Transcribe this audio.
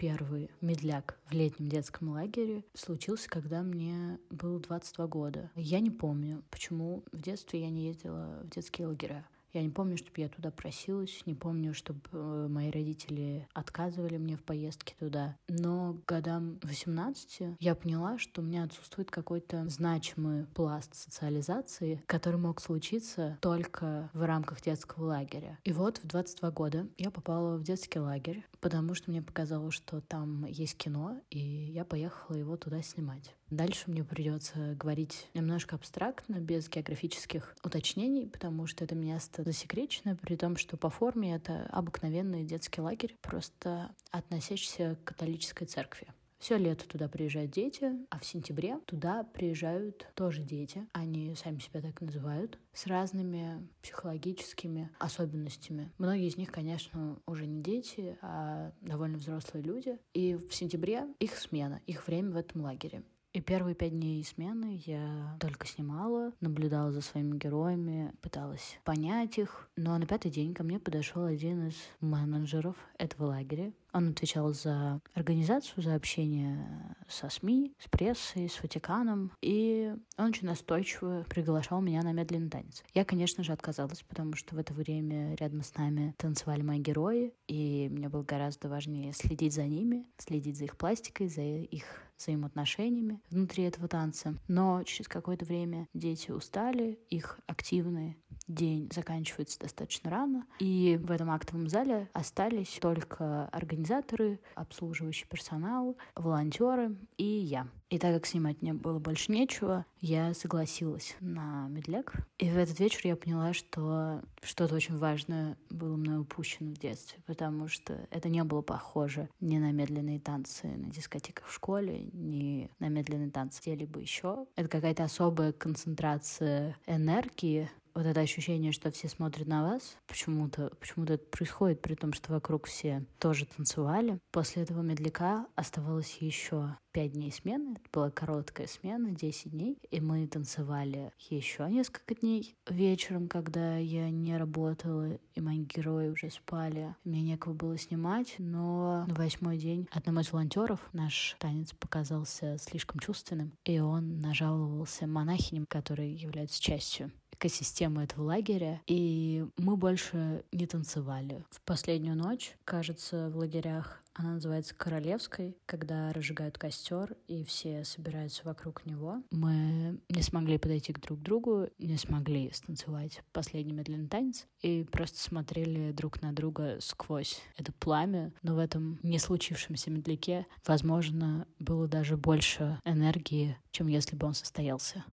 Первый медляк в летнем детском лагере случился, когда мне было 22 года. Я не помню, почему в детстве я не ездила в детские лагеря. Я не помню, чтобы я туда просилась, не помню, чтобы э, мои родители отказывали мне в поездке туда. Но годам 18 я поняла, что у меня отсутствует какой-то значимый пласт социализации, который мог случиться только в рамках детского лагеря. И вот в 22 года я попала в детский лагерь, потому что мне показалось, что там есть кино, и я поехала его туда снимать. Дальше мне придется говорить немножко абстрактно, без географических уточнений, потому что это место засекречено, при том, что по форме это обыкновенный детский лагерь, просто относящийся к католической церкви. Все лето туда приезжают дети, а в сентябре туда приезжают тоже дети. Они сами себя так называют, с разными психологическими особенностями. Многие из них, конечно, уже не дети, а довольно взрослые люди. И в сентябре их смена, их время в этом лагере. И первые пять дней смены я только снимала, наблюдала за своими героями, пыталась понять их. Но на пятый день ко мне подошел один из менеджеров этого лагеря. Он отвечал за организацию, за общение со СМИ, с прессой, с Ватиканом. И он очень настойчиво приглашал меня на медленный танец. Я, конечно же, отказалась, потому что в это время рядом с нами танцевали мои герои, и мне было гораздо важнее следить за ними, следить за их пластикой, за их взаимоотношениями внутри этого танца. Но через какое-то время дети устали, их активный день заканчивается достаточно рано, и в этом актовом зале остались только организаторы, обслуживающий персонал, волонтеры и я. И так как снимать мне было больше нечего, я согласилась на медляк. И в этот вечер я поняла, что что-то очень важное было мной упущено в детстве, потому что это не было похоже ни на медленные танцы на дискотеках в школе, ни на медленные танцы где-либо еще. Это какая-то особая концентрация энергии, вот это ощущение, что все смотрят на вас, почему-то почему это происходит, при том, что вокруг все тоже танцевали. После этого медляка оставалось еще пять дней смены. Это была короткая смена, 10 дней. И мы танцевали еще несколько дней. Вечером, когда я не работала, и мои герои уже спали, мне некого было снимать. Но на восьмой день одному из волонтеров наш танец показался слишком чувственным, и он нажаловался монахиням, которые являются частью экосистемы этого лагеря, и мы больше не танцевали. В последнюю ночь, кажется, в лагерях она называется Королевской, когда разжигают костер, и все собираются вокруг него. Мы не смогли подойти к друг другу, не смогли станцевать последний медленный танец, и просто смотрели друг на друга сквозь это пламя. Но в этом не случившемся медляке, возможно, было даже больше энергии, чем если бы он состоялся.